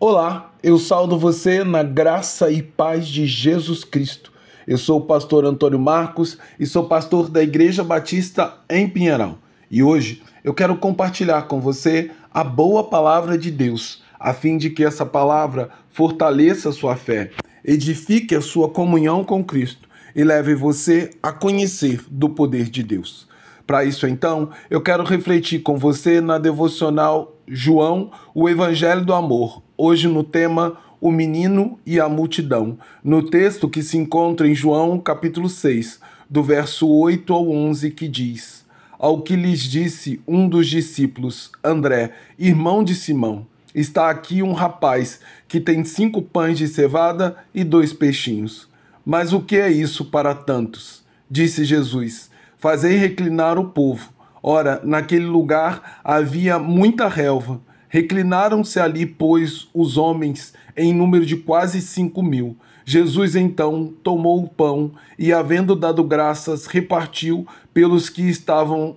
Olá, eu saldo você na graça e paz de Jesus Cristo. Eu sou o pastor Antônio Marcos e sou pastor da Igreja Batista em Pinheirão. E hoje eu quero compartilhar com você a boa palavra de Deus, a fim de que essa palavra fortaleça a sua fé, edifique a sua comunhão com Cristo e leve você a conhecer do poder de Deus. Para isso, então, eu quero refletir com você na devocional João, o Evangelho do Amor, hoje no tema O Menino e a Multidão, no texto que se encontra em João, capítulo 6, do verso 8 ao 11, que diz: Ao que lhes disse um dos discípulos, André, irmão de Simão, está aqui um rapaz que tem cinco pães de cevada e dois peixinhos. Mas o que é isso para tantos? Disse Jesus fazei reclinar o povo. Ora, naquele lugar havia muita relva. Reclinaram-se ali, pois, os homens, em número de quase cinco mil. Jesus então tomou o pão e, havendo dado graças, repartiu pelos que estavam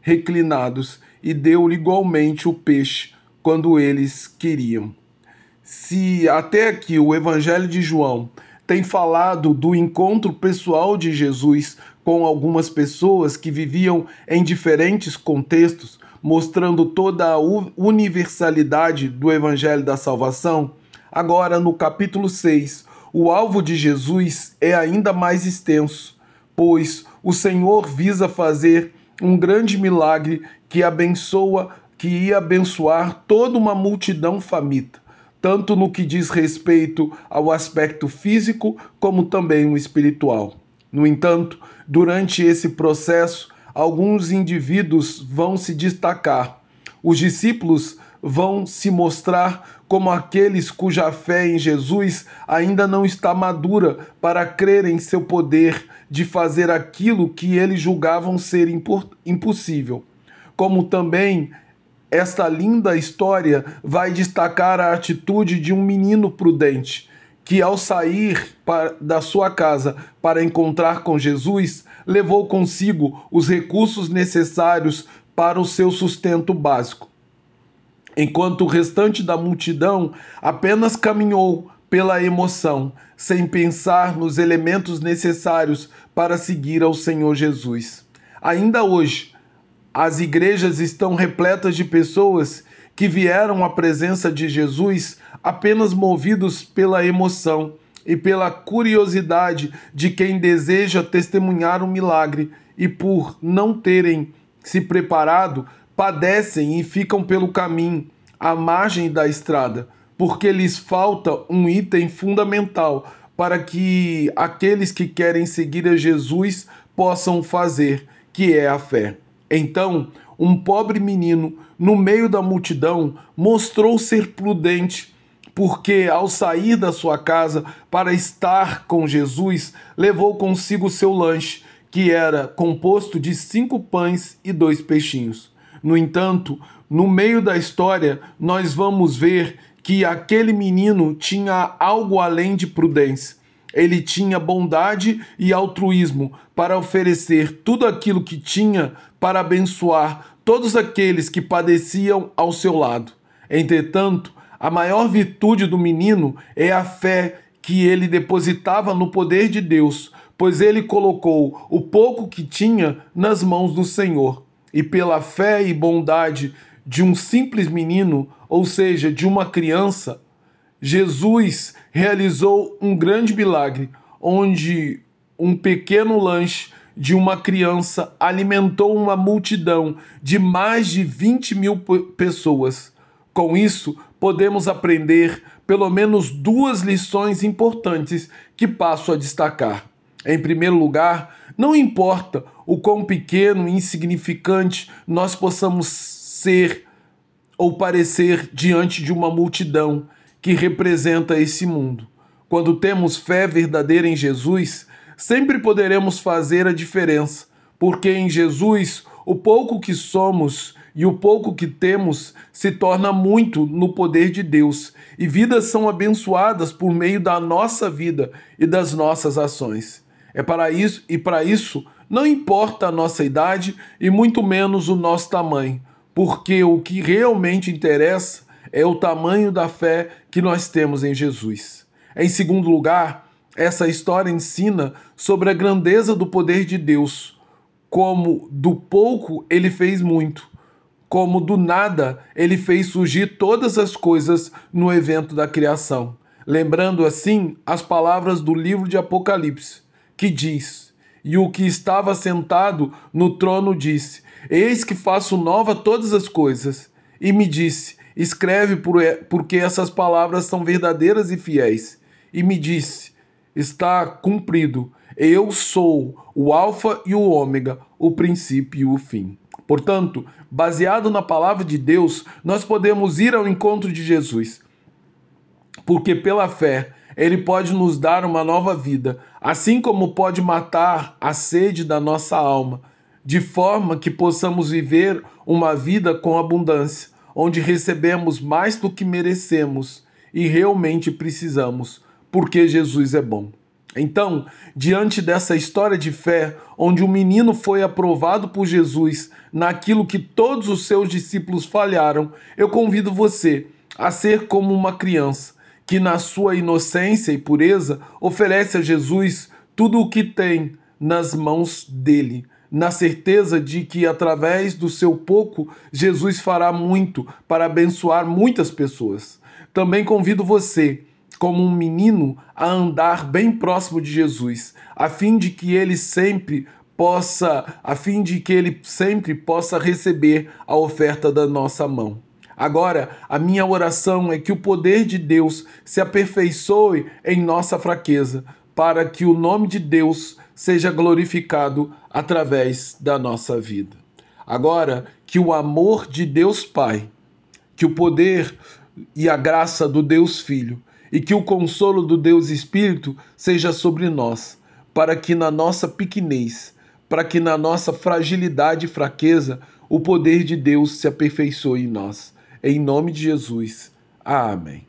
reclinados e deu-lhe igualmente o peixe quando eles queriam. Se até aqui o Evangelho de João tem falado do encontro pessoal de Jesus com algumas pessoas que viviam em diferentes contextos, mostrando toda a universalidade do Evangelho da Salvação. Agora, no capítulo 6, o alvo de Jesus é ainda mais extenso, pois o Senhor visa fazer um grande milagre que abençoa, que ia abençoar toda uma multidão famita tanto no que diz respeito ao aspecto físico como também o espiritual. No entanto, durante esse processo, alguns indivíduos vão se destacar. Os discípulos vão se mostrar como aqueles cuja fé em Jesus ainda não está madura para crer em seu poder de fazer aquilo que eles julgavam ser impossível. Como também esta linda história vai destacar a atitude de um menino prudente que, ao sair da sua casa para encontrar com Jesus, levou consigo os recursos necessários para o seu sustento básico. Enquanto o restante da multidão apenas caminhou pela emoção, sem pensar nos elementos necessários para seguir ao Senhor Jesus. Ainda hoje, as igrejas estão repletas de pessoas que vieram à presença de Jesus apenas movidos pela emoção e pela curiosidade de quem deseja testemunhar um milagre e por não terem se preparado, padecem e ficam pelo caminho, à margem da estrada, porque lhes falta um item fundamental para que aqueles que querem seguir a Jesus possam fazer, que é a fé. Então, um pobre menino, no meio da multidão, mostrou ser prudente, porque ao sair da sua casa para estar com Jesus, levou consigo seu lanche, que era composto de cinco pães e dois peixinhos. No entanto, no meio da história, nós vamos ver que aquele menino tinha algo além de prudência. Ele tinha bondade e altruísmo para oferecer tudo aquilo que tinha para abençoar todos aqueles que padeciam ao seu lado. Entretanto, a maior virtude do menino é a fé que ele depositava no poder de Deus, pois ele colocou o pouco que tinha nas mãos do Senhor. E pela fé e bondade de um simples menino, ou seja, de uma criança, Jesus realizou um grande milagre, onde um pequeno lanche de uma criança alimentou uma multidão de mais de 20 mil pessoas. Com isso, podemos aprender pelo menos duas lições importantes que passo a destacar. Em primeiro lugar, não importa o quão pequeno e insignificante nós possamos ser ou parecer diante de uma multidão, que representa esse mundo. Quando temos fé verdadeira em Jesus, sempre poderemos fazer a diferença, porque em Jesus o pouco que somos e o pouco que temos se torna muito no poder de Deus, e vidas são abençoadas por meio da nossa vida e das nossas ações. É para isso e para isso não importa a nossa idade e muito menos o nosso tamanho, porque o que realmente interessa é o tamanho da fé que nós temos em Jesus. Em segundo lugar, essa história ensina sobre a grandeza do poder de Deus, como do pouco ele fez muito, como do nada ele fez surgir todas as coisas no evento da criação. Lembrando assim as palavras do livro de Apocalipse, que diz: E o que estava sentado no trono disse: Eis que faço nova todas as coisas. E me disse: Escreve, porque essas palavras são verdadeiras e fiéis. E me disse: Está cumprido. Eu sou o Alfa e o Ômega, o princípio e o fim. Portanto, baseado na palavra de Deus, nós podemos ir ao encontro de Jesus. Porque pela fé, ele pode nos dar uma nova vida, assim como pode matar a sede da nossa alma, de forma que possamos viver uma vida com abundância, onde recebemos mais do que merecemos e realmente precisamos, porque Jesus é bom. Então, diante dessa história de fé, onde o menino foi aprovado por Jesus naquilo que todos os seus discípulos falharam, eu convido você a ser como uma criança que, na sua inocência e pureza, oferece a Jesus tudo o que tem nas mãos dele, na certeza de que, através do seu pouco, Jesus fará muito para abençoar muitas pessoas. Também convido você como um menino a andar bem próximo de Jesus, a fim de que ele sempre possa, a fim de que ele sempre possa receber a oferta da nossa mão. Agora, a minha oração é que o poder de Deus se aperfeiçoe em nossa fraqueza, para que o nome de Deus seja glorificado através da nossa vida. Agora, que o amor de Deus Pai, que o poder e a graça do Deus Filho e que o consolo do Deus Espírito seja sobre nós, para que na nossa pequenez, para que na nossa fragilidade e fraqueza, o poder de Deus se aperfeiçoe em nós. Em nome de Jesus. Amém.